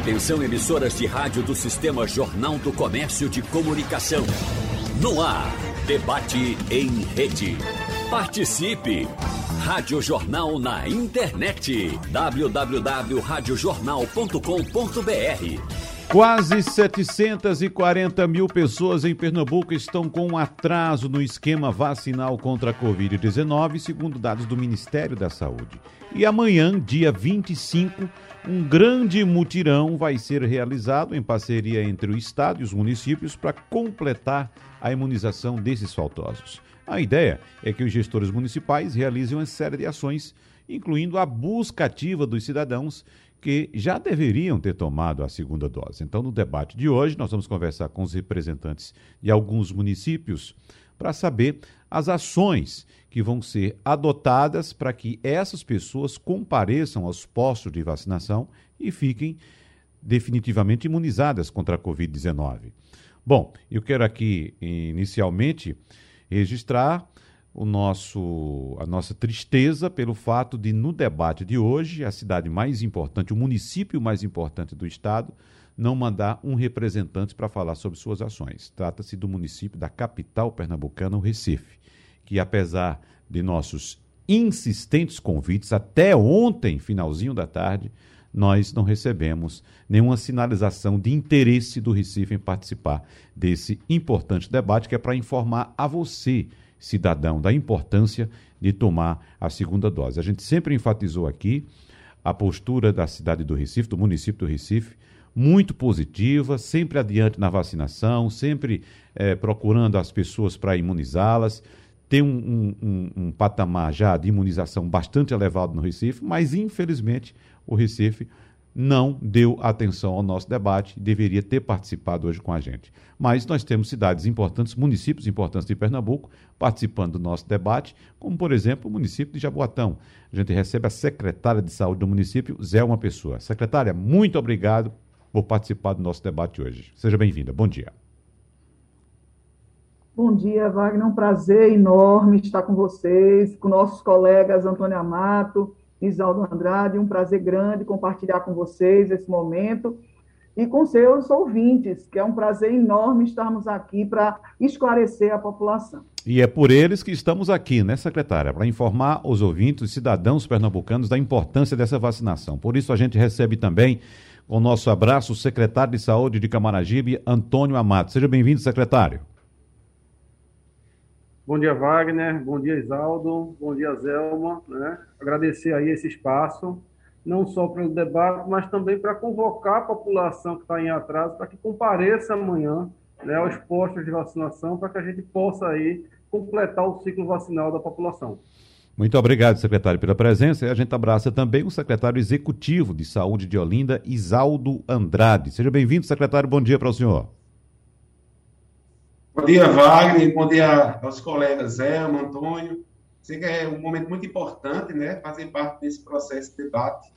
Atenção emissoras de rádio do Sistema Jornal do Comércio de Comunicação. No ar, debate em rede. Participe! Rádio Jornal na internet. www.radiojornal.com.br Quase 740 mil pessoas em Pernambuco estão com um atraso no esquema vacinal contra a Covid-19, segundo dados do Ministério da Saúde. E amanhã, dia 25, um grande mutirão vai ser realizado em parceria entre o Estado e os municípios para completar a imunização desses faltosos. A ideia é que os gestores municipais realizem uma série de ações, incluindo a busca ativa dos cidadãos que já deveriam ter tomado a segunda dose. Então, no debate de hoje, nós vamos conversar com os representantes de alguns municípios para saber as ações que vão ser adotadas para que essas pessoas compareçam aos postos de vacinação e fiquem definitivamente imunizadas contra a Covid-19. Bom, eu quero aqui inicialmente registrar o nosso, a nossa tristeza pelo fato de, no debate de hoje, a cidade mais importante, o município mais importante do estado, não mandar um representante para falar sobre suas ações. Trata-se do município da capital pernambucana, o Recife, que apesar de nossos insistentes convites, até ontem, finalzinho da tarde, nós não recebemos nenhuma sinalização de interesse do Recife em participar desse importante debate, que é para informar a você cidadão da importância de tomar a segunda dose. A gente sempre enfatizou aqui a postura da cidade do Recife, do município do Recife, muito positiva, sempre adiante na vacinação, sempre é, procurando as pessoas para imunizá-las. Tem um, um, um, patamar já de imunização bastante elevado no Recife, mas infelizmente o Recife não deu atenção ao nosso debate, deveria ter participado hoje com a gente. Mas nós temos cidades importantes, municípios importantes de Pernambuco participando do nosso debate, como por exemplo o município de Jaboatão. A gente recebe a secretária de saúde do município, Zé Uma Pessoa. Secretária, muito obrigado por participar do nosso debate hoje. Seja bem-vinda. Bom dia. Bom dia, Wagner. É um prazer enorme estar com vocês, com nossos colegas Antônio Amato, Isaldo Andrade, um prazer grande compartilhar com vocês esse momento e com seus ouvintes, que é um prazer enorme estarmos aqui para esclarecer a população. E é por eles que estamos aqui, né, secretária? Para informar os ouvintes, os cidadãos pernambucanos da importância dessa vacinação. Por isso a gente recebe também o nosso abraço o secretário de Saúde de Camaragibe, Antônio Amato. Seja bem-vindo, secretário. Bom dia, Wagner. Bom dia, Isaldo. Bom dia, Zelma. Né? Agradecer aí esse espaço, não só para o debate, mas também para convocar a população que está em atraso para que compareça amanhã né, aos postos de vacinação para que a gente possa aí completar o ciclo vacinal da população. Muito obrigado, secretário, pela presença. E a gente abraça também o secretário executivo de Saúde de Olinda, Isaldo Andrade. Seja bem-vindo, secretário. Bom dia para o senhor. Bom dia, Wagner. Bom dia aos colegas Zé, Antônio. Sei que é um momento muito importante, né? Fazer parte desse processo de debate.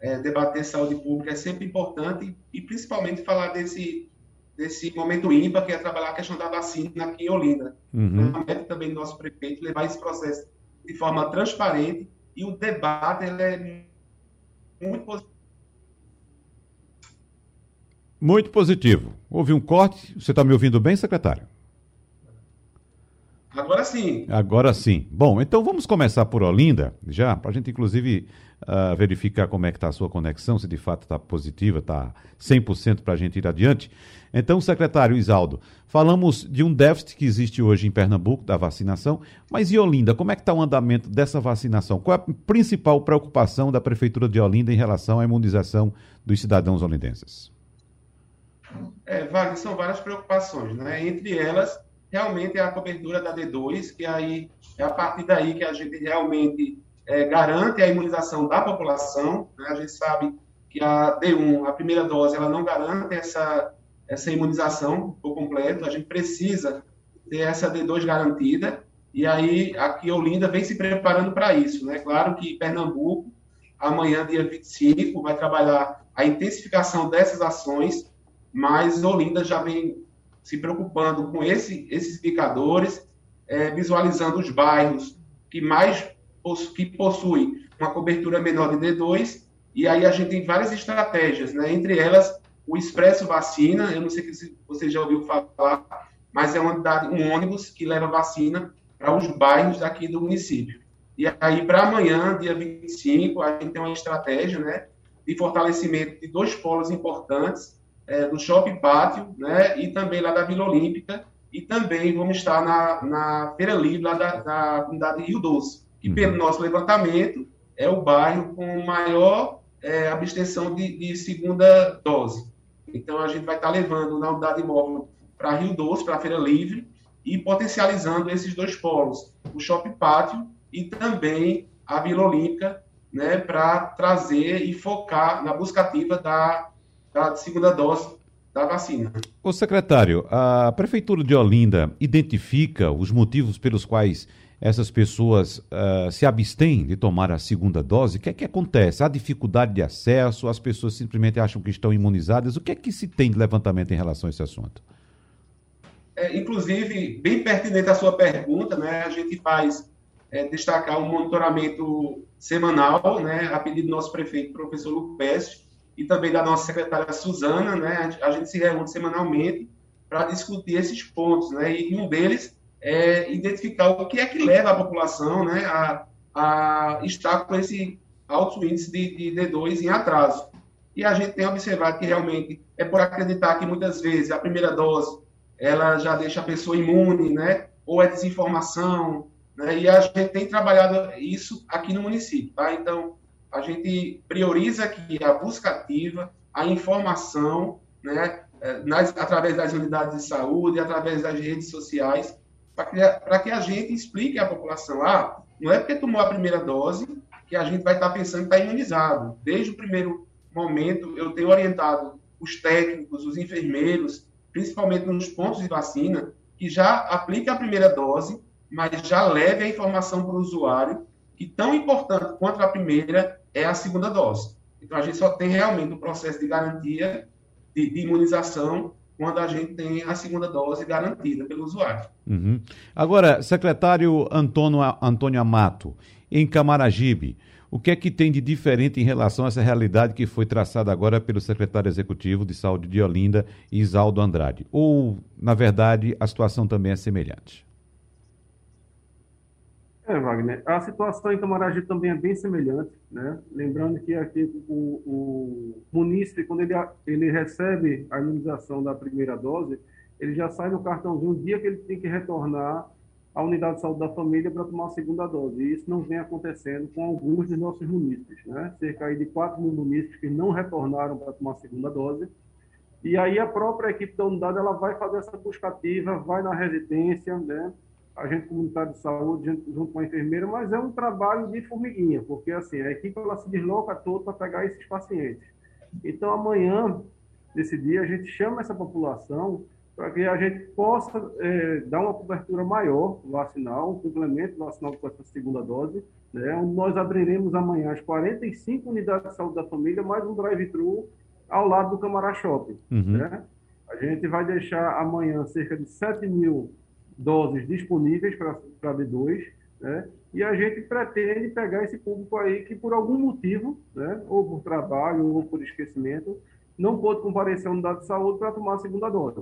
É, debater saúde pública é sempre importante e principalmente falar desse, desse momento ímpar que é trabalhar a questão da vacina aqui em Olinda. Uhum. É também do nosso prefeito levar esse processo de forma transparente e o debate ele é muito positivo. Muito positivo. Houve um corte. Você está me ouvindo bem, secretário? Agora sim. Agora sim. Bom, então vamos começar por Olinda, já, para a gente inclusive uh, verificar como é que está a sua conexão, se de fato está positiva, está 100% para a gente ir adiante. Então, secretário Isaldo, falamos de um déficit que existe hoje em Pernambuco da vacinação, mas e Olinda, como é que está o andamento dessa vacinação? Qual é a principal preocupação da Prefeitura de Olinda em relação à imunização dos cidadãos olindenses? É, são várias preocupações, né? Entre elas, realmente é a cobertura da D2, que aí é a partir daí que a gente realmente é, garante a imunização da população. Né? A gente sabe que a D1, a primeira dose, ela não garante essa, essa imunização por completo. A gente precisa ter essa D2 garantida. E aí, aqui Olinda vem se preparando para isso. Né? Claro que Pernambuco, amanhã, dia 25, vai trabalhar a intensificação dessas ações, mas Olinda já vem se preocupando com esse, esses indicadores, é, visualizando os bairros que mais que possuem uma cobertura menor de D2 E aí a gente tem várias estratégias, né? Entre elas, o Expresso Vacina, eu não sei se você já ouviu falar, mas é uma, um ônibus que leva vacina para os bairros daqui do município. E aí, para amanhã, dia 25, a gente tem uma estratégia né, de fortalecimento de dois polos importantes, é, do Shopping Pátio né, e também lá da Vila Olímpica, e também vamos estar na, na Feira Livre lá da, da comunidade Rio Doce, que pelo uhum. nosso levantamento é o bairro com maior é, abstenção de, de, segunda dose. Então, a gente vai estar levando na unidade móvel para Rio Doce, para a Feira Livre, e potencializando esses dois polos, o Shopping Pátio e também a Vila Olímpica, né, para trazer e focar na busca ativa da, da segunda dose da vacina. O secretário, a Prefeitura de Olinda identifica os motivos pelos quais essas pessoas uh, se abstêm de tomar a segunda dose? O que é que acontece? Há dificuldade de acesso? As pessoas simplesmente acham que estão imunizadas? O que é que se tem de levantamento em relação a esse assunto? É, inclusive, bem pertinente a sua pergunta, né? A gente faz é, destacar um monitoramento semanal, né? A pedido do nosso prefeito, professor Lupes, e também da nossa secretária Suzana, né? A gente se reúne semanalmente para discutir esses pontos, né? E um deles é identificar o que é que leva a população, né? A, a estar com esse alto índice de, de D2 em atraso. E a gente tem observado que realmente é por acreditar que muitas vezes a primeira dose ela já deixa a pessoa imune, né? Ou é desinformação, né? E a gente tem trabalhado isso aqui no município, tá? Então, a gente prioriza aqui a busca ativa, a informação, né? Eh, nas, através das unidades de saúde, através das redes sociais, para que a gente explique à população, ah, não é porque tomou a primeira dose que a gente vai estar pensando que está imunizado. Desde o primeiro momento, eu tenho orientado os técnicos, os enfermeiros, principalmente nos pontos de vacina, que já aplique a primeira dose, mas já leve a informação para o usuário, que tão importante quanto a primeira é a segunda dose. Então, a gente só tem realmente um processo de garantia de, de, imunização quando a gente tem a segunda dose garantida pelo usuário. Uhum. Agora, secretário Antônio, Antônio Amato, em Camaragibe, o que é que tem de diferente em relação a essa realidade que foi traçada agora pelo secretário executivo de saúde de Olinda, Isaldo Andrade? Ou, na verdade, a situação também é semelhante? É, Wagner, a situação em Camaragibe também é bem semelhante, né? Lembrando que aqui o, o munícipe, quando ele, ele recebe a imunização da primeira dose, ele já sai no cartãozinho o dia que ele tem que retornar a unidade de saúde da família para tomar a segunda dose. E isso não vem acontecendo com alguns de nossos munícipes, né? Cerca de 4 mil munícipes que não retornaram para tomar a segunda dose. E aí a própria equipe da unidade ela vai fazer essa buscativa, vai na residência, né? Agente comunitário de saúde junto com a enfermeira, mas é um trabalho de formiguinha, porque assim, a equipe ela se desloca toda para pegar esses pacientes. Então amanhã, nesse dia, a gente chama essa população para que a gente possa é, dar uma cobertura maior vacinal, um complemento vacinal com essa segunda dose, né, onde nós abriremos amanhã as 45 unidades de saúde da família, mais um drive-thru ao lado do Camará Shopping. Uhum. Né? A gente vai deixar amanhã cerca de 7 mil doses disponíveis para D2, né? e a gente pretende pegar esse público aí que, por algum motivo, né, ou por trabalho ou por esquecimento, não pôde comparecer à unidade de saúde para tomar a segunda dose.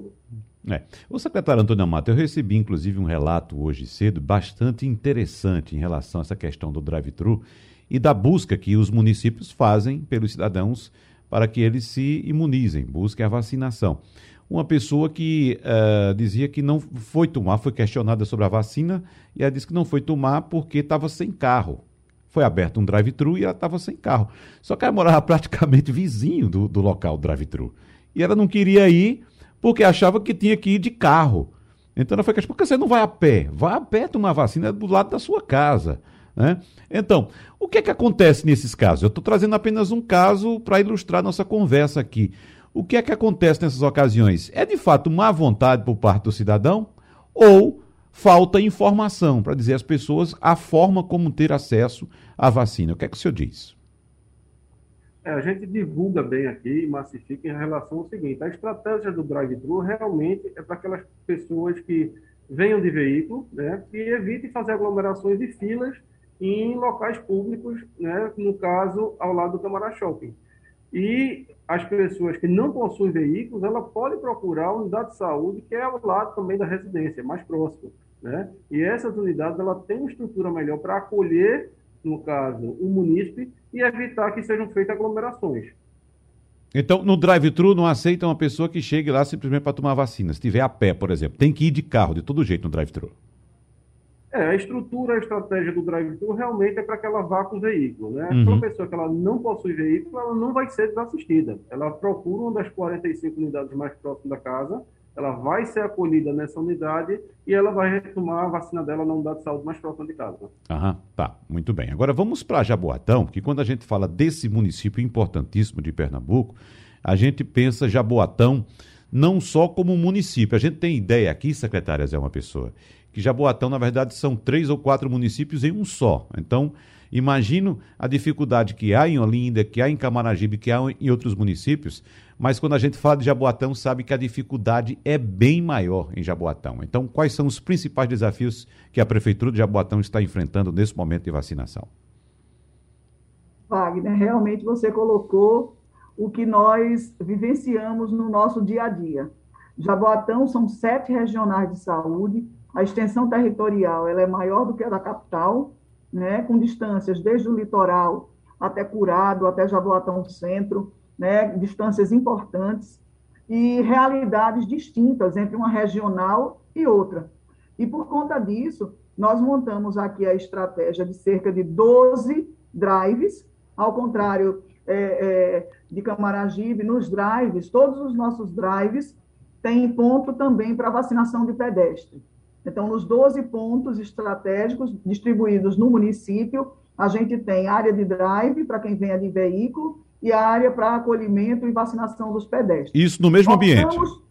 É. O secretário Antônio Amato, eu recebi inclusive um relato hoje cedo bastante interessante em relação a essa questão do drive-thru e da busca que os municípios fazem pelos cidadãos para que eles se imunizem, busquem a vacinação. Uma pessoa que uh, dizia que não foi tomar, foi questionada sobre a vacina e ela disse que não foi tomar porque estava sem carro foi aberto um drive-thru e ela estava sem carro. Só que ela morava praticamente vizinho do, do local drive-thru. E ela não queria ir porque achava que tinha que ir de carro. Então ela foi questionada, por que você não vai a pé? Vá a pé tomar vacina do lado da sua casa. Né? Então, o que é que acontece nesses casos? Eu estou trazendo apenas um caso para ilustrar nossa conversa aqui. O que é que acontece nessas ocasiões? É de fato má vontade por parte do cidadão ou falta informação para dizer às pessoas a forma como ter acesso à vacina. O que é que o senhor diz? É, a gente divulga bem aqui e massifica em relação ao seguinte: a estratégia do drive-thru realmente é para aquelas pessoas que venham de veículo, né, que evitem fazer aglomerações e filas em locais públicos, né, no caso, ao lado do Camará Shopping. E as pessoas que não possuem veículos, ela pode procurar a unidade de saúde que é ao lado também da residência, mais próximo. Né? E essas unidades ela têm uma estrutura melhor para acolher, no caso, o munícipe e evitar que sejam feitas aglomerações. Então, no drive-thru não aceita uma pessoa que chegue lá simplesmente para tomar vacina. Se tiver a pé, por exemplo, tem que ir de carro, de todo jeito no drive-thru. É, a estrutura, a estratégia do drive-thru realmente é para que ela vá com o veículo. Né? Uhum. Pessoa que ela não possui veículo, ela não vai ser desassistida. Ela procura uma das 45 unidades mais próximas da casa, ela vai ser acolhida nessa unidade e ela vai retomar a vacina dela na unidade de saúde mais próxima de casa. Aham, tá, muito bem. Agora vamos para Jaboatão, que quando a gente fala desse município importantíssimo de Pernambuco, a gente pensa Jaboatão não só como município. A gente tem ideia aqui, secretária Zé, uma pessoa, que Jaboatão, na verdade, são três ou quatro municípios em um só. Então, imagino a dificuldade que há em Olinda, que há em Camaragibe, que há em outros municípios, mas quando a gente fala de Jaboatão, sabe que a dificuldade é bem maior em Jaboatão. Então, quais são os principais desafios que a Prefeitura de Jaboatão está enfrentando nesse momento de vacinação? Wagner, realmente você colocou o que nós vivenciamos no nosso dia a dia. Jaboatão são sete regionais de saúde, a extensão territorial ela é maior do que a da capital, né, com distâncias desde o litoral até Curado, até Jaboatão Centro, né, distâncias importantes e realidades distintas entre uma regional e outra. E por conta disso, nós montamos aqui a estratégia de cerca de 12 drives, ao contrário é, é, de Camaragibe, nos drives, todos os nossos drives têm ponto também para vacinação de pedestre. Então, nos 12 pontos estratégicos distribuídos no município, a gente tem área de drive para quem venha de veículo e a área para acolhimento e vacinação dos pedestres. Isso no mesmo optamos, ambiente.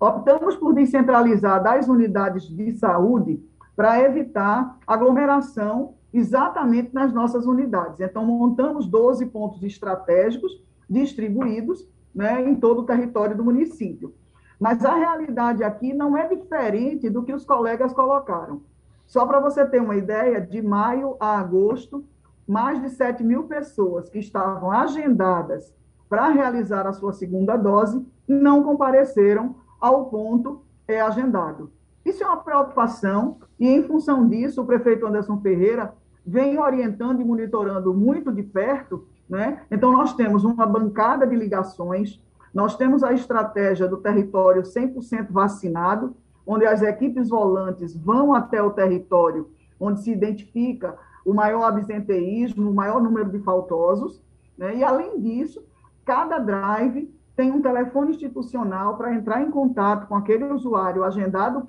Optamos por descentralizar das unidades de saúde para evitar aglomeração exatamente nas nossas unidades. Então, montamos 12 pontos estratégicos distribuídos né, em todo o território do município. Mas a realidade aqui não é diferente do que os colegas colocaram. Só para você ter uma ideia, de maio a agosto, mais de 7 mil pessoas que estavam agendadas para realizar a sua segunda dose não compareceram ao ponto é, agendado. Isso é uma preocupação, e em função disso, o prefeito Anderson Ferreira vem orientando e monitorando muito de perto. Né? Então, nós temos uma bancada de ligações nós temos a estratégia do território 100% vacinado, onde as equipes volantes vão até o território onde se identifica o maior absenteísmo, o maior número de faltosos, né? e além disso, cada drive tem um telefone institucional para entrar em contato com aquele usuário agendado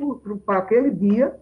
para aquele dia,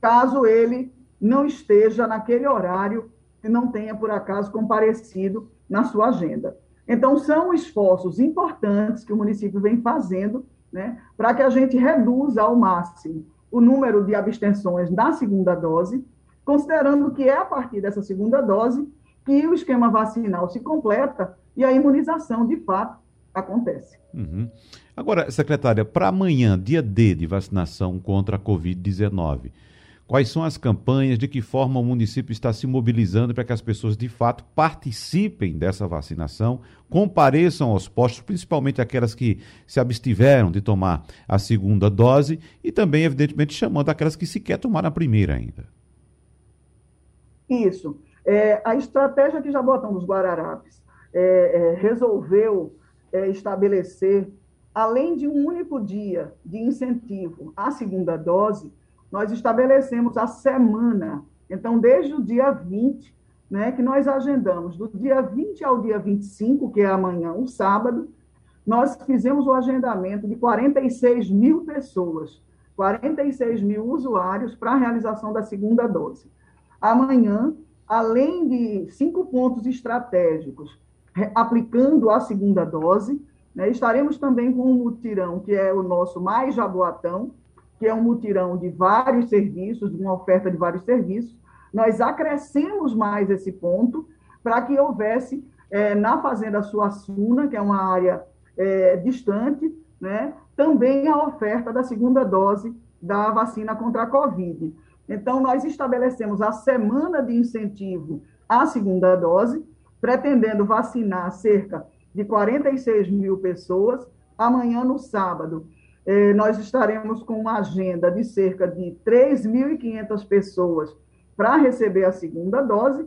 caso ele não esteja naquele horário e não tenha, por acaso, comparecido na sua agenda. Então, são esforços importantes que o município vem fazendo né, para que a gente reduza ao máximo o número de abstenções na segunda dose, considerando que é a partir dessa segunda dose que o esquema vacinal se completa e a imunização, de fato, acontece. Uhum. Agora, secretária, para amanhã, dia D de vacinação contra a Covid-19, Quais são as campanhas? De que forma o município está se mobilizando para que as pessoas de fato participem dessa vacinação, compareçam aos postos, principalmente aquelas que se abstiveram de tomar a segunda dose e também, evidentemente, chamando aquelas que sequer tomaram a primeira ainda. Isso. É, a estratégia que Jabotão dos Guararapes é, é, resolveu é, estabelecer, além de um único dia de incentivo à segunda dose, nós estabelecemos a semana. Então, desde o dia 20, né, que nós agendamos, do dia 20 ao dia 25, que é amanhã, o sábado, nós fizemos o agendamento de 46 mil pessoas, 46 mil usuários para a realização da segunda dose. Amanhã, além de cinco pontos estratégicos, aplicando a segunda dose, né, estaremos também com um mutirão, que é o nosso Mais Jaboatão, que é um mutirão de vários serviços, de uma oferta de vários serviços, nós acrescemos mais esse ponto para que houvesse é, na Fazenda Suassuna, que é uma área é, distante, né, também a oferta da segunda dose da vacina contra a Covid. Então, nós estabelecemos a semana de incentivo à segunda dose, pretendendo vacinar cerca de 46 mil pessoas. Amanhã, no sábado, nós estaremos com uma agenda de cerca de 3.500 pessoas para receber a segunda dose,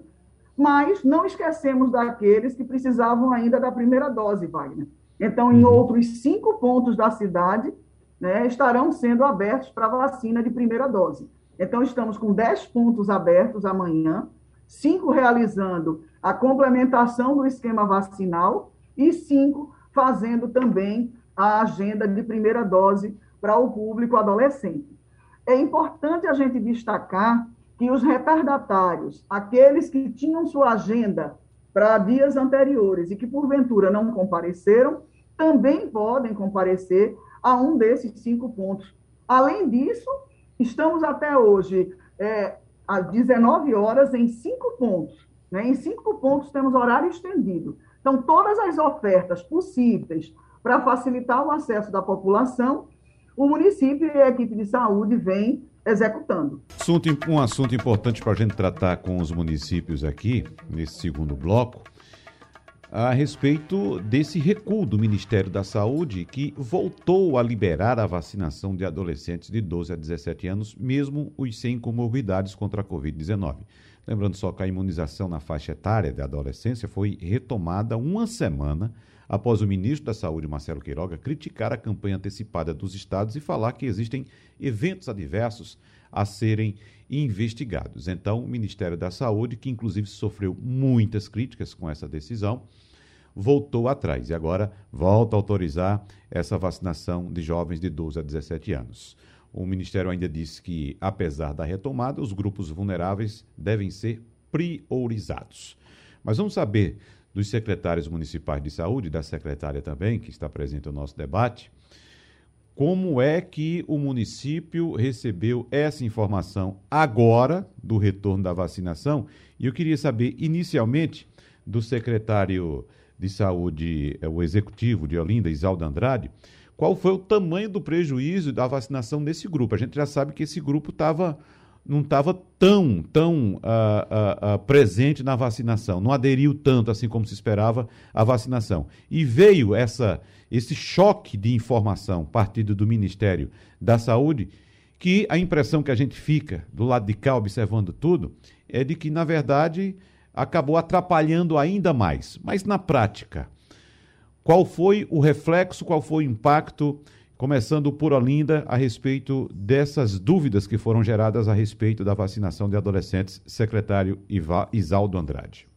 mas não esquecemos daqueles que precisavam ainda da primeira dose, Wagner. Então, em uhum. outros cinco pontos da cidade, né, estarão sendo abertos para vacina de primeira dose. Então, estamos com 10 pontos abertos amanhã, cinco realizando a complementação do esquema vacinal e cinco fazendo também a agenda de primeira dose para o público adolescente. É importante a gente destacar que os retardatários, aqueles que tinham sua agenda para dias anteriores e que porventura não compareceram, também podem comparecer a um desses cinco pontos. Além disso, estamos até hoje é, às 19 horas em cinco pontos. Né? Em cinco pontos temos horário estendido. Então, todas as ofertas possíveis para facilitar o acesso da população, o município e a equipe de saúde vêm executando. Assunto, um assunto importante para a gente tratar com os municípios aqui, nesse segundo bloco, a respeito desse recuo do Ministério da Saúde, que voltou a liberar a vacinação de adolescentes de 12 a 17 anos, mesmo os sem comorbidades contra a Covid-19. Lembrando só que a imunização na faixa etária da adolescência foi retomada uma semana após o ministro da Saúde, Marcelo Queiroga, criticar a campanha antecipada dos estados e falar que existem eventos adversos a serem investigados. Então, o Ministério da Saúde, que inclusive sofreu muitas críticas com essa decisão, voltou atrás e agora volta a autorizar essa vacinação de jovens de 12 a 17 anos. O Ministério ainda disse que, apesar da retomada, os grupos vulneráveis devem ser priorizados. Mas vamos saber dos secretários municipais de saúde, da secretária também, que está presente no nosso debate, como é que o município recebeu essa informação agora do retorno da vacinação? E eu queria saber, inicialmente, do secretário de saúde, é, o executivo de Olinda, Isaldo Andrade, qual foi o tamanho do prejuízo da vacinação nesse grupo? A gente já sabe que esse grupo estava não estava tão, tão uh, uh, uh, presente na vacinação, não aderiu tanto assim como se esperava à vacinação. E veio essa, esse choque de informação partido do Ministério da Saúde, que a impressão que a gente fica do lado de cá observando tudo é de que, na verdade, acabou atrapalhando ainda mais. Mas na prática, qual foi o reflexo, qual foi o impacto começando por Olinda, a respeito dessas dúvidas que foram geradas a respeito da vacinação de adolescentes, secretário Iva, Isaldo Andrade.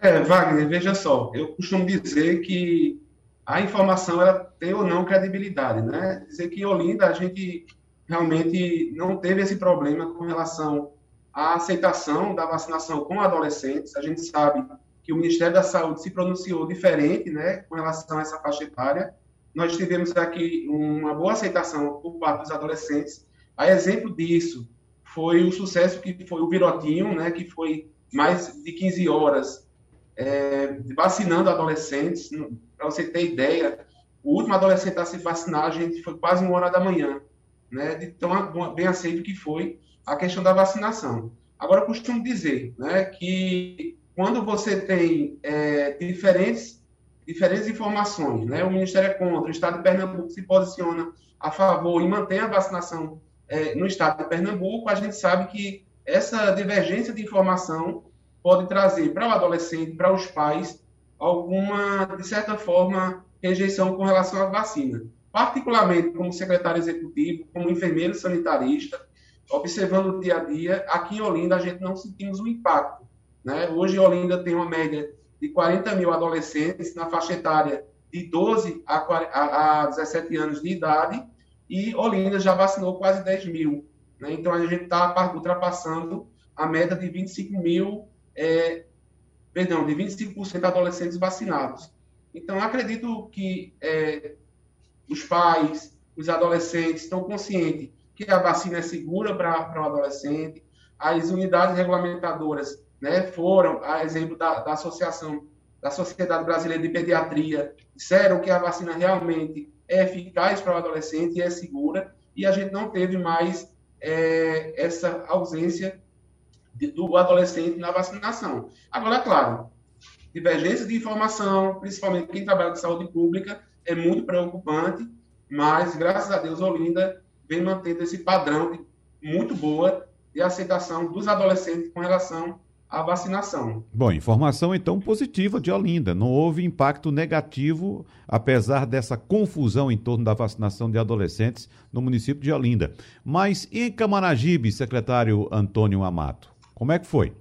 É, Wagner, veja só, eu costumo dizer que a informação ela tem ou não credibilidade, né? Dizer que Olinda a gente realmente não teve esse problema com relação à aceitação da vacinação com adolescentes. A gente sabe que o Ministério da Saúde se pronunciou diferente, né, com relação a essa faixa etária. Nós tivemos aqui uma boa aceitação por parte dos adolescentes. A exemplo disso foi o sucesso que foi o Virotinho, né, que foi mais de 15 horas é, vacinando adolescentes. Para você ter ideia, o último adolescente a se vacinar, a gente foi quase uma hora da manhã, né, de tão bem aceito que foi a questão da vacinação. Agora, eu costumo dizer né, que quando você tem é, diferentes, diferentes informações, né? o Ministério é contra, o Estado de Pernambuco se posiciona a favor e mantém a vacinação é, no Estado de Pernambuco, a gente sabe que essa divergência de informação pode trazer para o adolescente, para os pais, alguma, de certa forma, rejeição com relação à vacina. Particularmente como secretário executivo, como enfermeiro sanitarista, observando o dia a dia, aqui em Olinda a gente não sentimos o impacto né? Hoje, Olinda tem uma média de 40 mil adolescentes na faixa etária de 12 a, 40, a, a 17 anos de idade, e Olinda já vacinou quase 10 mil. Né? Então, a gente está ultrapassando a meta de 25 mil, é, perdão, de 25% adolescentes vacinados. Então, acredito que é, os pais, os adolescentes estão conscientes que a vacina é segura para o adolescente, as unidades regulamentadoras né, foram, a exemplo da, da Associação da Sociedade Brasileira de Pediatria, disseram que a vacina realmente é eficaz para o adolescente e é segura. e a gente não teve mais é, essa ausência de, do adolescente na vacinação. Agora, claro, divergência de informação, principalmente quem trabalha de saúde pública, é muito preocupante, mas graças a Deus Olinda vem mantendo esse padrão de, muito boa de aceitação dos adolescentes com relação à vacinação. Bom, informação então positiva de Olinda. Não houve impacto negativo, apesar dessa confusão em torno da vacinação de adolescentes no município de Olinda. Mas em Camaragibe, secretário Antônio Amato, como é que foi?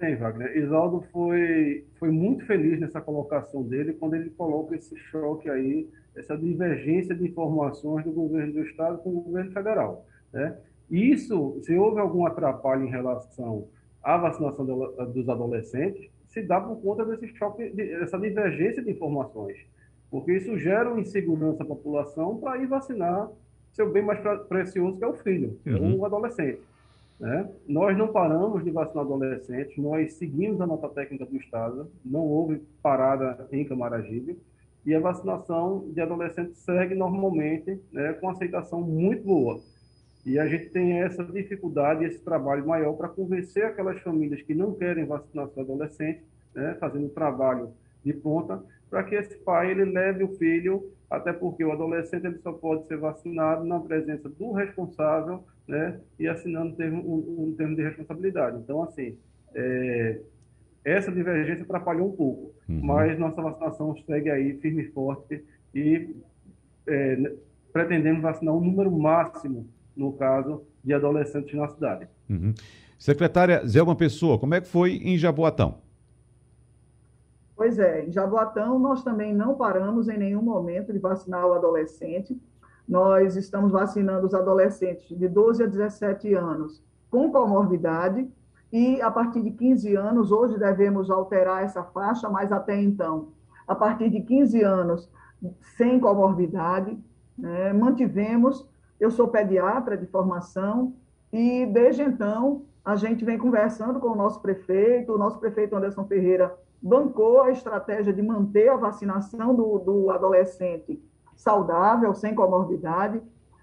Bem, Wagner, Isaldo foi, foi muito feliz nessa colocação dele quando ele coloca esse choque aí, essa divergência de informações do governo do estado com o governo federal. Né? Isso, se houve algum atrapalho em relação à vacinação dos adolescentes, se dá por conta desse choque, dessa divergência de informações, porque isso gera insegurança à população para ir vacinar seu bem mais precioso, que é o filho, uhum. o adolescente. Né? Nós não paramos de vacinar adolescentes, nós seguimos a nota técnica do Estado, não houve parada em Camaragibe, e a vacinação de adolescentes segue normalmente, né, com aceitação muito boa. E a gente tem essa dificuldade, esse trabalho maior para convencer aquelas famílias que não querem vacinar seu adolescente, né, fazendo trabalho de ponta, para que esse pai ele leve o filho, até porque o adolescente ele só pode ser vacinado na presença do responsável né, e assinando um termo, um, um termo de responsabilidade. Então, assim, é, essa divergência atrapalhou um pouco, uhum. mas nossa vacinação segue aí firme e forte e é, pretendemos vacinar um número máximo, no caso, de adolescentes na cidade. Uhum. Secretária Zelma Pessoa, como é que foi em Jaboatão? Pois é, em Jaboatão nós também não paramos em nenhum momento de vacinar o adolescente, nós estamos vacinando os adolescentes de 12 a 17 anos com comorbidade e a partir de 15 anos, hoje devemos alterar essa faixa, mas até então, a partir de 15 anos, sem comorbidade, né, mantivemos. Eu sou pediatra de formação e desde então a gente vem conversando com o nosso prefeito, o nosso prefeito Anderson Ferreira bancou a estratégia de manter a vacinação do, do adolescente saudável, sem comorbidade,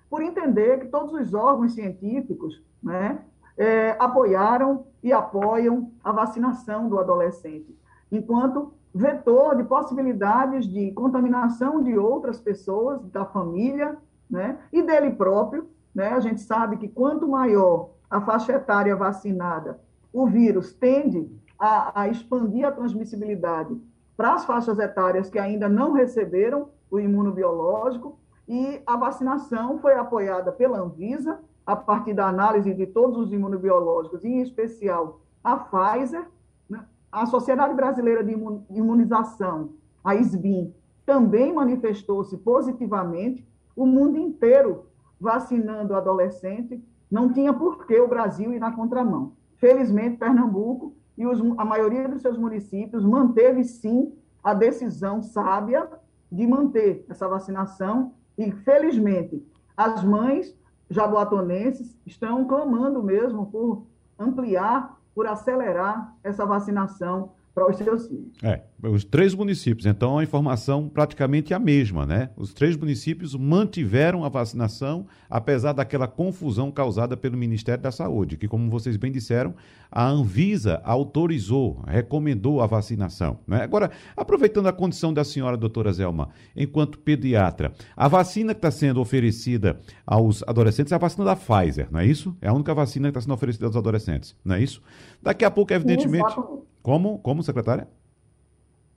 por entender que todos os órgãos científicos né, é, apoiaram e apoiam a vacinação do adolescente, enquanto vetor de possibilidades de contaminação de outras pessoas, da família, né, e dele próprio. Né? A gente sabe que quanto maior a faixa etária vacinada, o vírus tende a, a expandir a transmissibilidade para as faixas etárias que ainda não receberam o imunobiológico, e a vacinação foi apoiada pela Anvisa, a partir da análise de todos os imunobiológicos, em especial a Pfizer, né? a Sociedade Brasileira de Imunização, a SBIM, também manifestou-se positivamente, o mundo inteiro vacinando adolescente, não tinha por que o Brasil ir na contramão. Felizmente, Pernambuco e os, a maioria dos seus municípios manteve, sim, a decisão sábia de manter essa vacinação e, felizmente, as mães jaboatonenses estão clamando mesmo por ampliar, por acelerar essa vacinação para os seus filhos. É, os três municípios, então a informação praticamente a mesma, né? Os três municípios mantiveram a vacinação, apesar daquela confusão causada pelo Ministério da Saúde, que, como vocês bem disseram, a Anvisa autorizou, recomendou a vacinação. Né? Agora, aproveitando a condição da senhora doutora Zelma, enquanto pediatra, a vacina que está sendo oferecida aos adolescentes é a vacina da Pfizer, não é isso? É a única vacina que está sendo oferecida aos adolescentes, não é isso? Daqui a pouco, evidentemente. Como, como, secretária?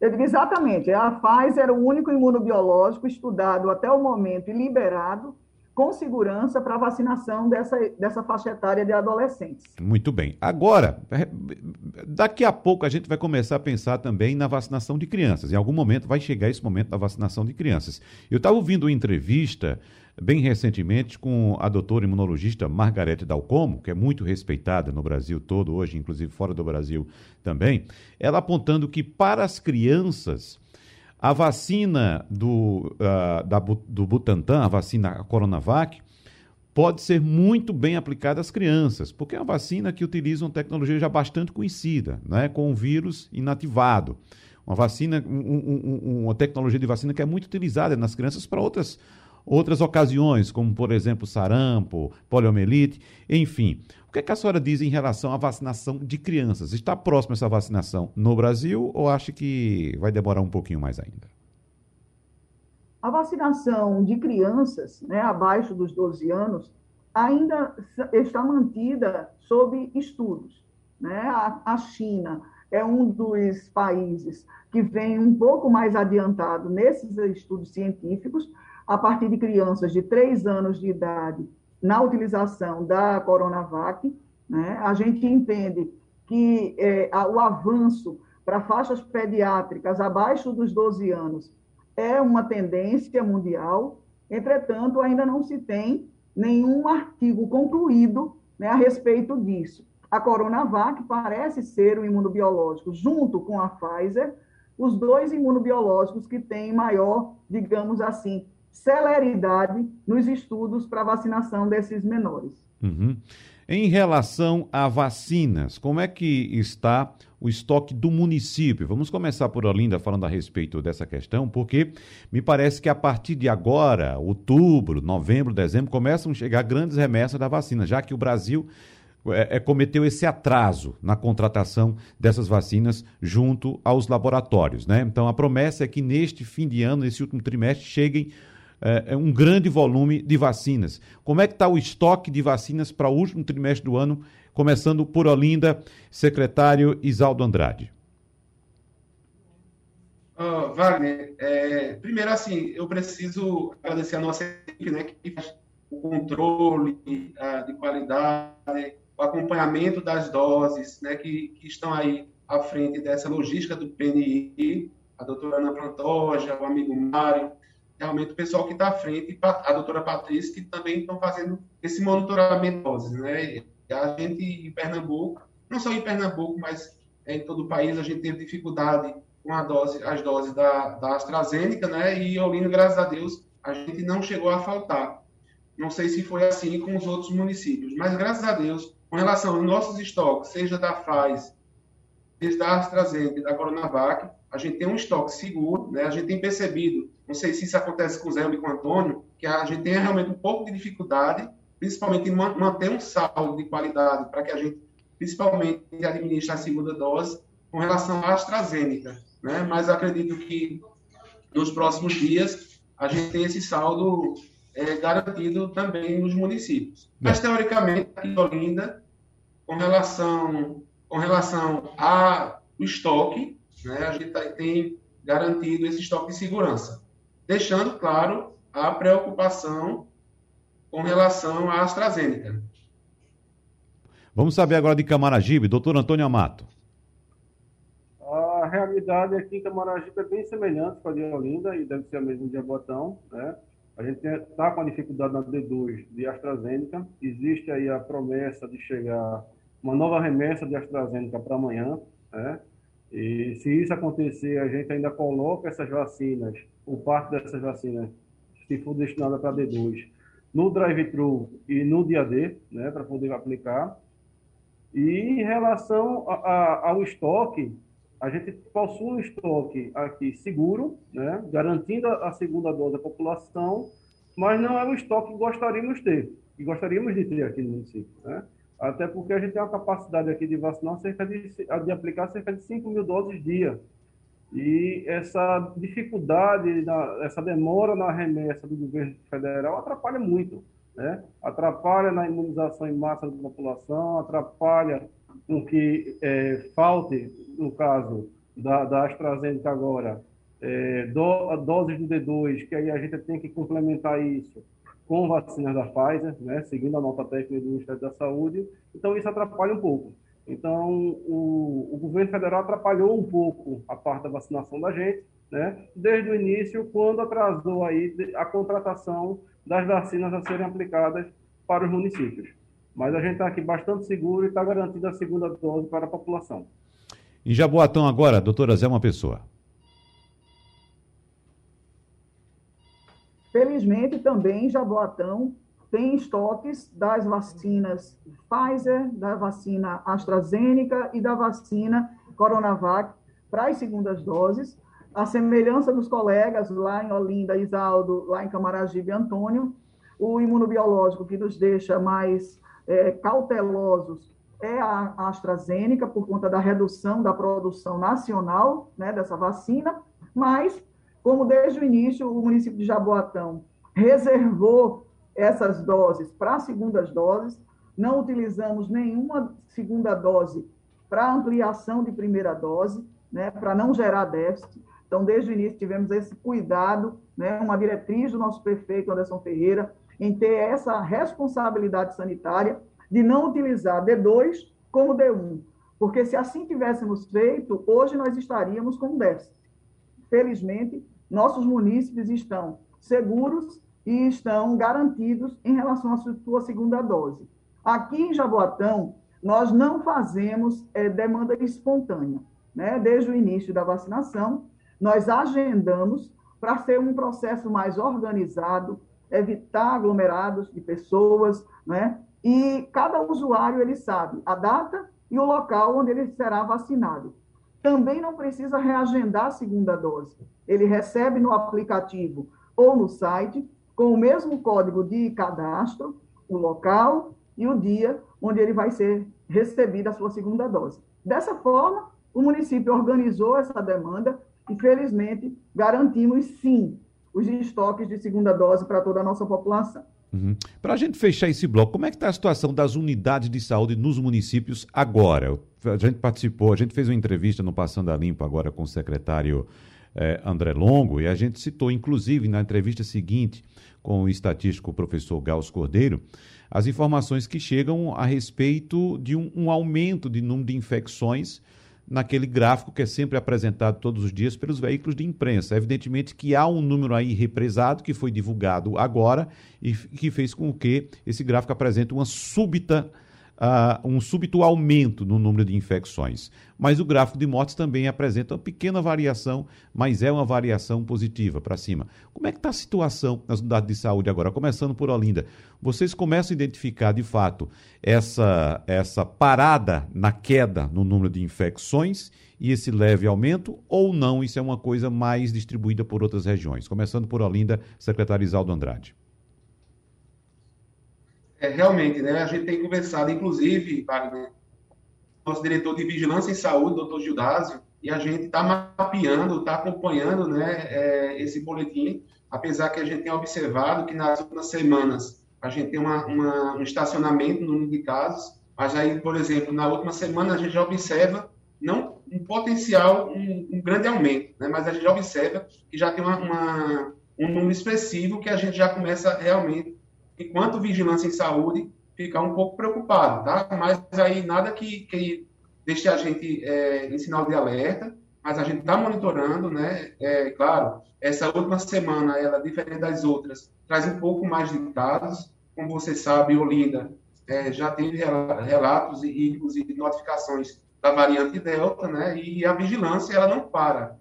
Eu digo exatamente. A Pfizer é o único imunobiológico estudado até o momento e liberado com segurança para a vacinação dessa, dessa faixa etária de adolescentes. Muito bem. Agora, é, daqui a pouco a gente vai começar a pensar também na vacinação de crianças. Em algum momento vai chegar esse momento da vacinação de crianças. Eu estava ouvindo uma entrevista bem recentemente com a doutora imunologista Margarete Dalcomo, que é muito respeitada no Brasil todo hoje, inclusive fora do Brasil também, ela apontando que para as crianças a vacina do, uh, da, do Butantan, a vacina Coronavac, pode ser muito bem aplicada às crianças, porque é uma vacina que utiliza uma tecnologia já bastante conhecida, né, com o vírus inativado. Uma vacina, um, um, uma tecnologia de vacina que é muito utilizada nas crianças para outras outras ocasiões, como por exemplo sarampo, poliomielite, enfim. O que, é que a senhora diz em relação à vacinação de crianças? Está próxima essa vacinação no Brasil ou acha que vai demorar um pouquinho mais ainda? A vacinação de crianças né, abaixo dos 12 anos ainda está mantida sob estudos. Né? A, a China é um dos países que vem um pouco mais adiantado nesses estudos científicos, a partir de crianças de 3 anos de idade na utilização da Coronavac. Né? A gente entende que é, o avanço para faixas pediátricas abaixo dos 12 anos é uma tendência mundial, entretanto, ainda não se tem nenhum artigo concluído né, a respeito disso. A Coronavac parece ser um imunobiológico, junto com a Pfizer, os dois imunobiológicos que têm maior, digamos assim, celeridade nos estudos para vacinação desses menores. Uhum. Em relação a vacinas, como é que está o estoque do município? Vamos começar por Olinda falando a respeito dessa questão, porque me parece que a partir de agora, outubro, novembro, dezembro, começam a chegar grandes remessas da vacina, já que o Brasil é, é, cometeu esse atraso na contratação dessas vacinas junto aos laboratórios. Né? Então, a promessa é que neste fim de ano, nesse último trimestre, cheguem é, é, um grande volume de vacinas. Como é que está o estoque de vacinas para o último trimestre do ano, começando por Olinda, secretário Isaldo Andrade? Uh, Wagner, é, primeiro assim, eu preciso agradecer a nossa equipe, né, que faz o controle uh, de qualidade, acompanhamento das doses, né, que, que estão aí à frente dessa logística do PNI, a doutora Ana Pantoja, o amigo Mário, realmente o pessoal que está à frente, a doutora Patrícia, que também estão fazendo esse monitoramento de doses, né? A gente em Pernambuco, não só em Pernambuco, mas em todo o país, a gente teve dificuldade com a dose, as doses da, da AstraZeneca, né? E Olinda, graças a Deus, a gente não chegou a faltar. Não sei se foi assim com os outros municípios, mas graças a Deus, com relação aos nossos estoques, seja da Pfizer, seja da AstraZeneca, da Coronavac, a gente tem um estoque seguro, né? A gente tem percebido, não sei se isso acontece com o Zé ou com o Antônio, que a gente tem realmente um pouco de dificuldade, principalmente em manter um saldo de qualidade para que a gente, principalmente, administre a segunda dose com relação à AstraZeneca, né? Mas acredito que nos próximos dias a gente tem esse saldo é, garantido também nos municípios. Mas teoricamente, aqui em Olinda, com relação com relação ao estoque, né, a gente tá, tem garantido esse estoque de segurança, deixando claro a preocupação com relação à AstraZeneca. Vamos saber agora de Camaragibe, doutor Antônio Amato. A realidade aqui em Camaragibe é bem semelhante com a de Olinda e deve ser a mesma de Abotão, né? A gente está com a dificuldade na D2 de AstraZeneca. Existe aí a promessa de chegar uma nova remessa de AstraZeneca para amanhã, né? E se isso acontecer, a gente ainda coloca essas vacinas, ou parte dessas vacinas, se for destinada para D2, no drive-thru e no dia D, né, para poder aplicar. E em relação a, a, ao estoque, a gente possui um estoque aqui seguro, né, garantindo a segunda dose da população, mas não é o estoque que gostaríamos de ter, que gostaríamos de ter aqui no município. Né? até porque a gente tem uma capacidade aqui de vacinar cerca de, de aplicar cerca de 5 mil doses dia. E essa dificuldade, essa demora na remessa do governo federal atrapalha muito. Né? Atrapalha na imunização em massa da população, atrapalha com que é, falte, no caso da, da AstraZeneca agora, é, do, doses do D2, que aí a gente tem que complementar isso com vacinas da Pfizer, né, seguindo a nota técnica do Ministério da Saúde, então isso atrapalha um pouco. Então, o, o, governo federal atrapalhou um pouco a parte da vacinação da gente, né, desde o início, quando atrasou aí a contratação das vacinas a serem aplicadas para os municípios. Mas a gente está aqui bastante seguro e está garantindo a segunda dose para a população. Em Jaboatão agora, doutora Zé, uma pessoa. Felizmente, também Jaboatão tem estoques das vacinas Pfizer, da vacina AstraZeneca e da vacina Coronavac para as segundas doses. a semelhança dos colegas lá em Olinda, Isaldo, lá em Camaragibe e Antônio, o imunobiológico que nos deixa mais é, cautelosos é a AstraZeneca, por conta da redução da produção nacional né, dessa vacina, mas, como desde o início o município de Jaboatão reservou essas doses para segundas doses, não utilizamos nenhuma segunda dose para ampliação de primeira dose, né, para não gerar déficit. Então, desde o início, tivemos esse cuidado, né, uma diretriz do nosso prefeito Anderson Ferreira, em ter essa responsabilidade sanitária de não utilizar D2 como D1. Porque se assim tivéssemos feito, hoje nós estaríamos com déficit. Felizmente, nossos munícipes estão seguros e estão garantidos em relação à sua segunda dose. Aqui em Jaboatão, nós não fazemos é, demanda espontânea. Né? Desde o início da vacinação, nós agendamos para ser um processo mais organizado, evitar aglomerados de pessoas, né? E cada usuário ele sabe a data e o local onde ele será vacinado. Também não precisa reagendar a segunda dose. Ele recebe no aplicativo ou no site com o mesmo código de cadastro, o local e o dia onde ele vai ser recebido a sua segunda dose. Dessa forma, o município organizou essa demanda e, felizmente, garantimos, sim, os estoques de segunda dose para toda a nossa população. Uhum. Para a gente fechar esse bloco, como é que está a situação das unidades de saúde nos municípios agora? A gente participou, a gente fez uma entrevista no Passando a Limpo agora com o secretário eh, André Longo e a gente citou, inclusive, na entrevista seguinte com o estatístico professor Gauss Cordeiro, as informações que chegam a respeito de um, um aumento de número de infecções naquele gráfico que é sempre apresentado todos os dias pelos veículos de imprensa. Evidentemente que há um número aí represado que foi divulgado agora e que fez com que esse gráfico apresente uma súbita uh, um súbito aumento no número de infecções. Mas o gráfico de mortes também apresenta uma pequena variação, mas é uma variação positiva para cima. Como é que está a situação nas unidades de saúde agora? Começando por Olinda, vocês começam a identificar de fato essa, essa parada na queda no número de infecções e esse leve aumento, ou não, isso é uma coisa mais distribuída por outras regiões? Começando por Olinda, secretário Isaldo Andrade. É, realmente, né, a gente tem conversado, inclusive, Wagner, nosso diretor de Vigilância em Saúde, doutor Gildásio, e a gente está mapeando, está acompanhando né, é, esse boletim, apesar que a gente tem observado que nas últimas semanas a gente tem uma, uma, um estacionamento no número de casos, mas aí, por exemplo, na última semana a gente já observa não um potencial, um, um grande aumento, né, mas a gente já observa que já tem uma, uma, um número expressivo que a gente já começa realmente enquanto vigilância em saúde, ficar um pouco preocupado, tá? Mas aí nada que, que deixe a gente é, em sinal de alerta, mas a gente está monitorando, né? É, claro, essa última semana, ela, diferente das outras, traz um pouco mais de dados. Como você sabe, Olinda é, já teve relatos e, inclusive, notificações da variante Delta, né? E a vigilância, ela não para.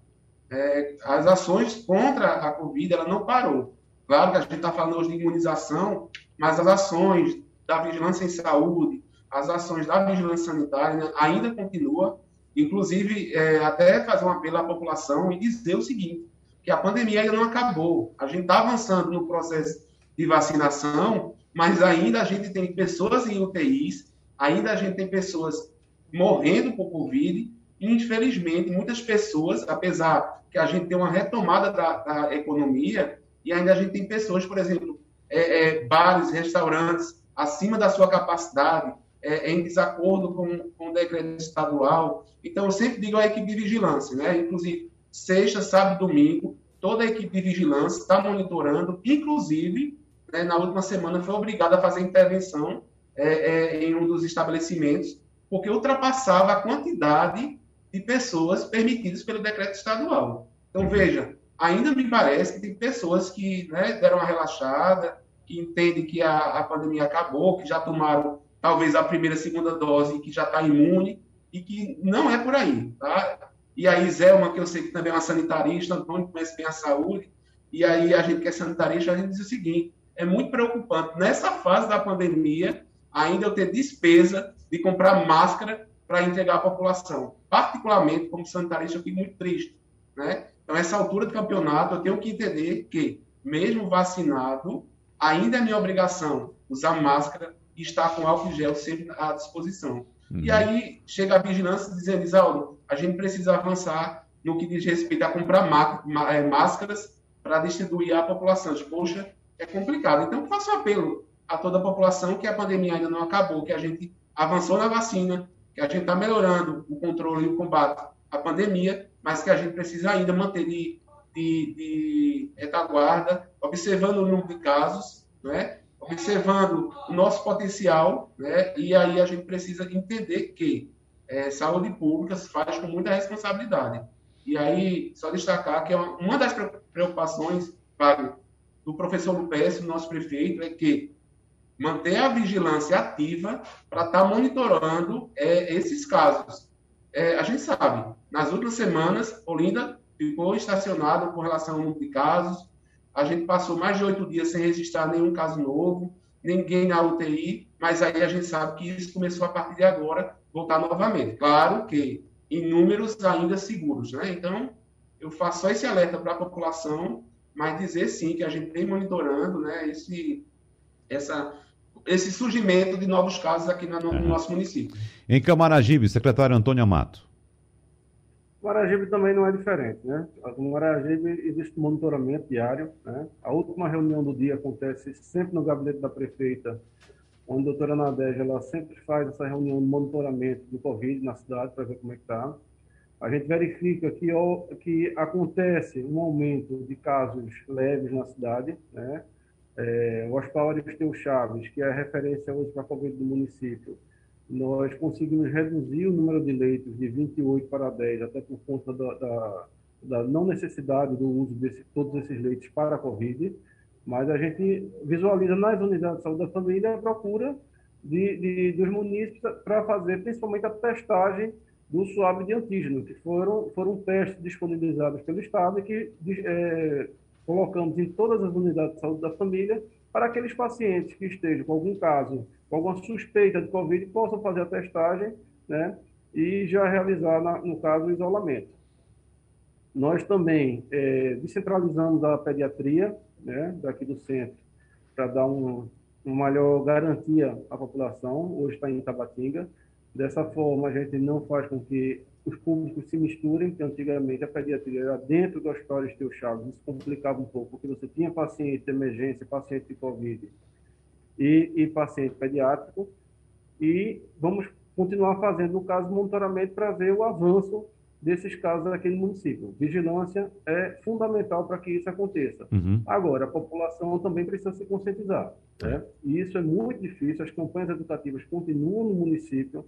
É, as ações contra a Covid, ela não parou. Claro que a gente está falando hoje de imunização, mas as ações da vigilância em saúde, as ações da vigilância sanitária né, ainda continuam. Inclusive, é, até fazer um apelo à população e dizer o seguinte, que a pandemia ainda não acabou. A gente está avançando no processo de vacinação, mas ainda a gente tem pessoas em UTIs, ainda a gente tem pessoas morrendo por Covid, e infelizmente muitas pessoas, apesar que a gente tem uma retomada da, da economia, e ainda a gente tem pessoas, por exemplo, é, é, bares, restaurantes, acima da sua capacidade, é, em desacordo com, com o decreto estadual. Então, eu sempre digo à equipe de vigilância, né? inclusive, sexta, sábado domingo, toda a equipe de vigilância está monitorando, inclusive, né, na última semana foi obrigada a fazer intervenção é, é, em um dos estabelecimentos, porque ultrapassava a quantidade de pessoas permitidas pelo decreto estadual. Então, veja, ainda me parece que tem pessoas que né, deram uma relaxada, que entendem que a, a pandemia acabou, que já tomaram talvez a primeira, segunda dose, que já está imune, e que não é por aí, tá? E aí, Zelma, que eu sei que também é uma sanitarista, Antônio conhece bem a saúde, e aí a gente que é sanitarista, a gente diz o seguinte, é muito preocupante, nessa fase da pandemia, ainda eu ter despesa de comprar máscara para entregar à população. Particularmente, como sanitarista, eu fico muito triste, né? Então, essa altura do campeonato, eu tenho que entender que, mesmo vacinado, ainda é minha obrigação usar máscara e estar com álcool gel sempre à disposição. Uhum. E aí chega a vigilância dizendo, Isaldo, a gente precisa avançar no que diz respeito a comprar é, máscaras para distribuir à população. Poxa, é complicado. Então, faço um apelo a toda a população que a pandemia ainda não acabou, que a gente avançou na vacina, que a gente está melhorando o controle e o combate à pandemia, mas que a gente precisa ainda manter de, de, de retaguarda, observando o número de casos, né? observando o nosso potencial, né? e aí a gente precisa entender que é, saúde pública se faz com muita responsabilidade. E aí, só destacar que é uma, das preocupações, do professor Lupécio, nosso prefeito, é que manter a vigilância ativa para estar tá monitorando é, esses casos. É, a gente sabe, nas últimas semanas, Olinda ficou estacionada com relação ao número de casos. A gente passou mais de oito dias sem registrar nenhum caso novo, ninguém na UTI, mas aí a gente sabe que isso começou a partir de agora voltar novamente. Claro que em números ainda seguros, né? Então, eu faço só esse alerta para a população, mas dizer sim que a gente tem monitorando, né, esse, essa, esse surgimento de novos casos aqui no, no nosso município. Em Camaragibe, secretário Antônio Amato. Camaragibe também não é diferente, né? No Camaragibe existe monitoramento diário, né? A última reunião do dia acontece sempre no gabinete da prefeita, onde a doutora Nadege, ela sempre faz essa reunião de monitoramento do Covid na cidade para ver como é que está. A gente verifica que, que acontece um aumento de casos leves na cidade, né? É, o Hospital Aristeu Chaves, que é referência hoje para a Covid do município, nós conseguimos reduzir o número de leitos de 28 para 10, até por conta da, da, da não necessidade do uso de todos esses leitos para a Covid, mas a gente visualiza nas unidades de saúde da família a procura de, de dos municípios para fazer principalmente a testagem do suave de antígeno, que foram, foram testes disponibilizados pelo Estado e que é, colocamos em todas as unidades de saúde da família para aqueles pacientes que estejam com algum caso, com alguma suspeita de Covid, possam fazer a testagem né, e já realizar, na, no caso, o isolamento. Nós também é, descentralizamos a pediatria né, daqui do centro para dar um, uma maior garantia à população. Hoje está em Tabatinga. Dessa forma, a gente não faz com que os públicos se misturem, que antigamente a pediatria era dentro do hospital de Teu Chaves, isso complicava um pouco, porque você tinha paciente de emergência, paciente de Covid e, e paciente pediátrico, e vamos continuar fazendo, no caso, monitoramento para ver o avanço desses casos no município. Vigilância é fundamental para que isso aconteça. Uhum. Agora, a população também precisa se conscientizar. Né? E isso é muito difícil, as campanhas educativas continuam no município,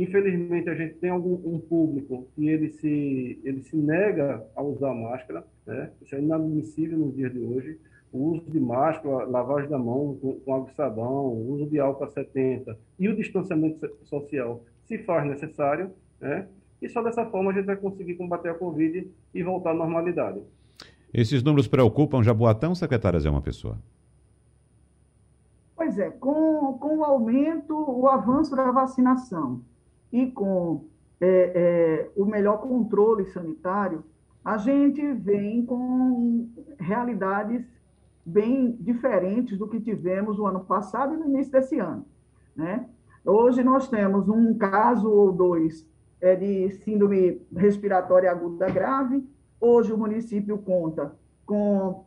Infelizmente, a gente tem algum um público que ele se, ele se nega a usar máscara, né? isso é inadmissível nos dias de hoje. O uso de máscara, lavagem da mão com, com água e sabão, o uso de álcool a 70 e o distanciamento social se faz necessário, né? e só dessa forma a gente vai conseguir combater a Covid e voltar à normalidade. Esses números preocupam Jaboatão, secretária Zé uma pessoa? Pois é, com, com o aumento, o avanço da vacinação e com é, é, o melhor controle sanitário, a gente vem com realidades bem diferentes do que tivemos o ano passado e no início desse ano. Né? Hoje nós temos um caso ou dois é, de síndrome respiratória aguda grave. Hoje o município conta com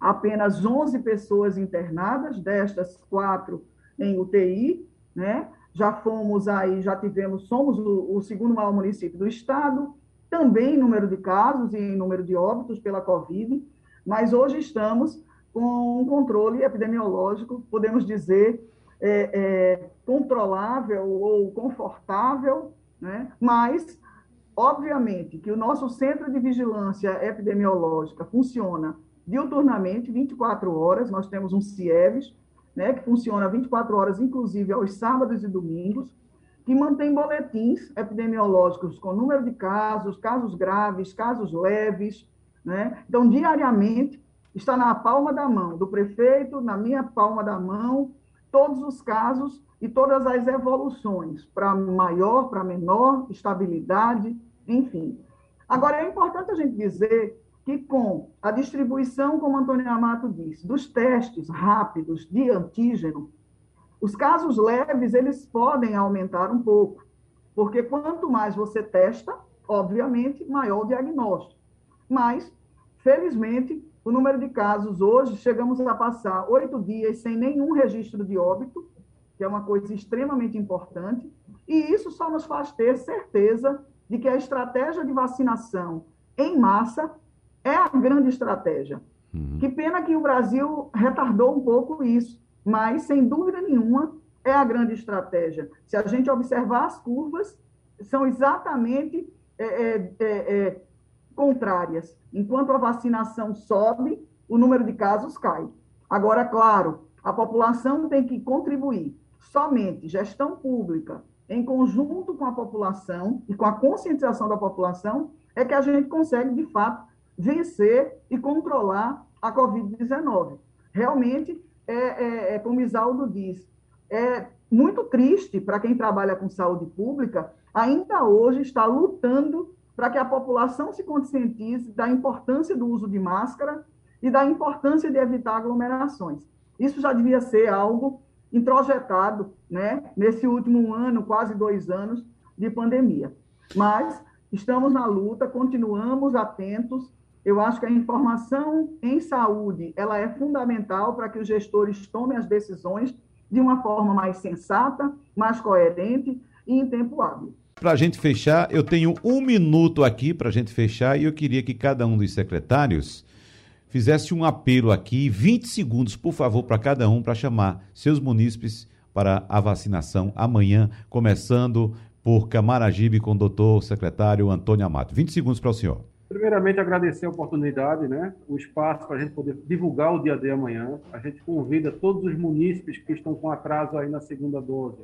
apenas 11 pessoas internadas, destas quatro em UTI, né? Já fomos aí, já tivemos, somos o, o, segundo maior município do estado, também em número de casos e em número de óbitos pela Covid, mas hoje estamos com um controle epidemiológico, podemos dizer, é, é, controlável ou confortável, né? mas, obviamente, que o nosso centro de vigilância epidemiológica funciona diuturnamente, 24 horas, nós temos um CIEVES, né, que funciona 24 horas, inclusive aos sábados e domingos, que mantém boletins epidemiológicos com número de casos, casos graves, casos leves. Né? Então, diariamente, está na palma da mão do prefeito, na minha palma da mão, todos os casos e todas as evoluções, para maior, para menor, estabilidade, enfim. Agora, é importante a gente dizer que com a distribuição, como Antônio Amato disse, dos testes rápidos de antígeno, os casos leves, eles podem aumentar um pouco, porque quanto mais você testa, obviamente, maior o diagnóstico. Mas, felizmente, o número de casos hoje, chegamos a passar oito dias sem nenhum registro de óbito, que é uma coisa extremamente importante, e isso só nos faz ter certeza de que a estratégia de vacinação em massa é a grande estratégia. Uhum. Que pena que o Brasil retardou um pouco isso, mas, sem dúvida nenhuma, é a grande estratégia. Se a gente observar as curvas, são exatamente é, é, é, é contrárias. Enquanto a vacinação sobe, o número de casos cai. Agora, claro, a população tem que contribuir. Somente gestão pública, em conjunto com a população e com a conscientização da população, é que a gente consegue, de fato, vencer e controlar a Covid-19. Realmente, é, é, é, como Isaldo diz, é muito triste para quem trabalha com saúde pública ainda hoje estar lutando para que a população se conscientize da importância do uso de máscara e da importância de evitar aglomerações. Isso já devia ser algo introjetado né, nesse último ano, quase dois anos de pandemia. Mas estamos na luta, continuamos atentos eu acho que a informação em saúde ela é fundamental para que os gestores tomem as decisões de uma forma mais sensata, mais coerente e em tempo hábil. Para a gente fechar, eu tenho um minuto aqui para a gente fechar e eu queria que cada um dos secretários fizesse um apelo aqui, 20 segundos, por favor, para cada um, para chamar seus munícipes para a vacinação amanhã, começando por Camaragibe com o doutor secretário Antônio Amato. 20 segundos para o senhor. Primeiramente, agradecer a oportunidade, né? o espaço para a gente poder divulgar o dia D amanhã. A gente convida todos os munícipes que estão com atraso aí na segunda dose,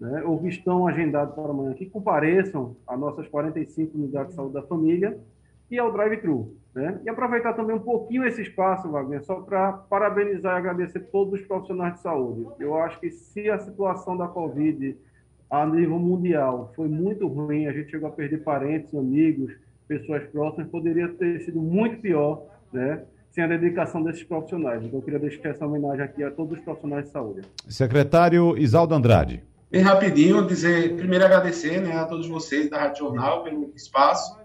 né? ou que estão agendados para amanhã, que compareçam às nossas 45 unidades de saúde da família e ao drive-thru. Né? E aproveitar também um pouquinho esse espaço, Wagner, só para parabenizar e agradecer todos os profissionais de saúde. Eu acho que se a situação da Covid a nível mundial foi muito ruim, a gente chegou a perder parentes, amigos, pessoas próximas, poderia ter sido muito pior, né? Sem a dedicação desses profissionais. Então, eu queria deixar essa homenagem aqui a todos os profissionais de saúde. Secretário Isaldo Andrade. Bem rapidinho, dizer, primeiro agradecer né, a todos vocês da Rádio Jornal pelo espaço,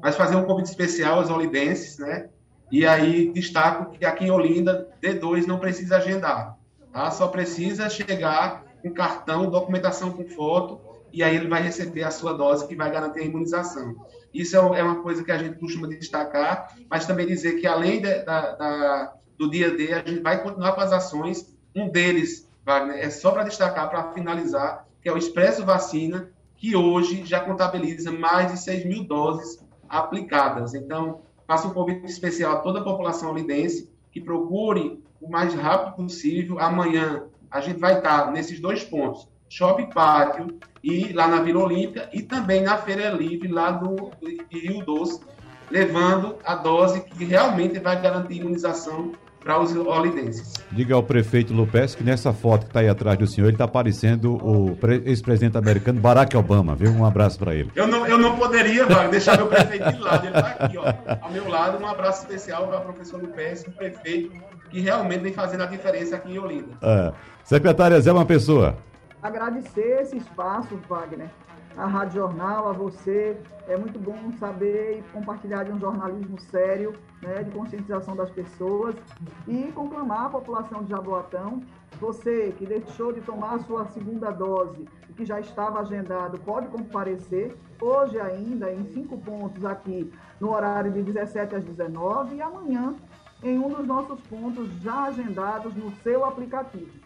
mas fazer um convite especial aos olidenses, né? E aí destaco que aqui em Olinda, D2 não precisa agendar, tá? Só precisa chegar com cartão, documentação com foto, e aí ele vai receber a sua dose que vai garantir a imunização. Isso é, é uma coisa que a gente costuma destacar, mas também dizer que além da, da, do dia a dia, a gente vai continuar com as ações. Um deles, Wagner, é só para destacar, para finalizar, que é o Expresso Vacina, que hoje já contabiliza mais de 6 mil doses aplicadas. Então, faço um convite especial a toda a população lidense que procure o mais rápido possível. Amanhã a gente vai estar nesses dois pontos Shopping Pátio e lá na Vila Olímpia e também na Feira Livre lá do, do Rio Doce, levando a dose que realmente vai garantir imunização para os olidenses. Diga ao prefeito Lopes que nessa foto que está aí atrás do senhor, ele está parecendo o ex-presidente americano Barack Obama, viu? Um abraço para ele. Eu não, eu não poderia, Wagner, deixar meu prefeito de lado, ele está aqui, ó, ao meu lado. Um abraço especial para o professor Lopes, um prefeito que realmente vem fazendo a diferença aqui em Olinda. É. Secretária Zé, uma pessoa agradecer esse espaço, Wagner, a Rádio Jornal, a você. É muito bom saber e compartilhar de um jornalismo sério, né, de conscientização das pessoas e conclamar a população de Jaboatão. Você que deixou de tomar a sua segunda dose e que já estava agendado, pode comparecer hoje ainda em cinco pontos aqui no horário de 17 às 19 e amanhã em um dos nossos pontos já agendados no seu aplicativo.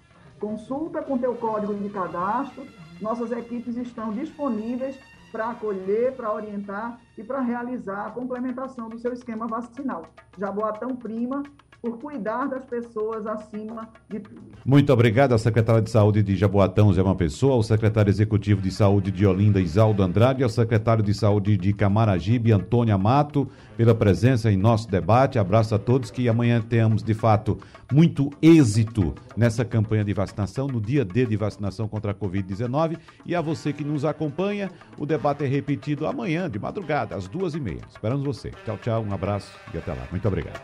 Consulta com teu código de cadastro. Nossas equipes estão disponíveis para acolher, para orientar e para realizar a complementação do seu esquema vacinal. Jaboatão Prima, por cuidar das pessoas acima de tudo. Muito obrigado à secretária de Saúde de Jaboatão, Zé Uma Pessoa, ao secretário executivo de Saúde de Olinda, Isaldo Andrade, ao secretário de Saúde de Camaragibe, Antônio Amato, pela presença em nosso debate. Abraço a todos que amanhã tenhamos, de fato, muito êxito nessa campanha de vacinação, no dia D de vacinação contra a Covid-19. E a você que nos acompanha, o debate é repetido amanhã, de madrugada. Às duas e meia. Esperamos você. Tchau, tchau, um abraço e até lá. Muito obrigado.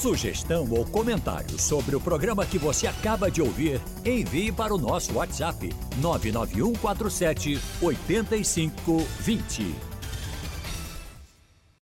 Sugestão ou comentário sobre o programa que você acaba de ouvir, envie para o nosso WhatsApp 99147 8520.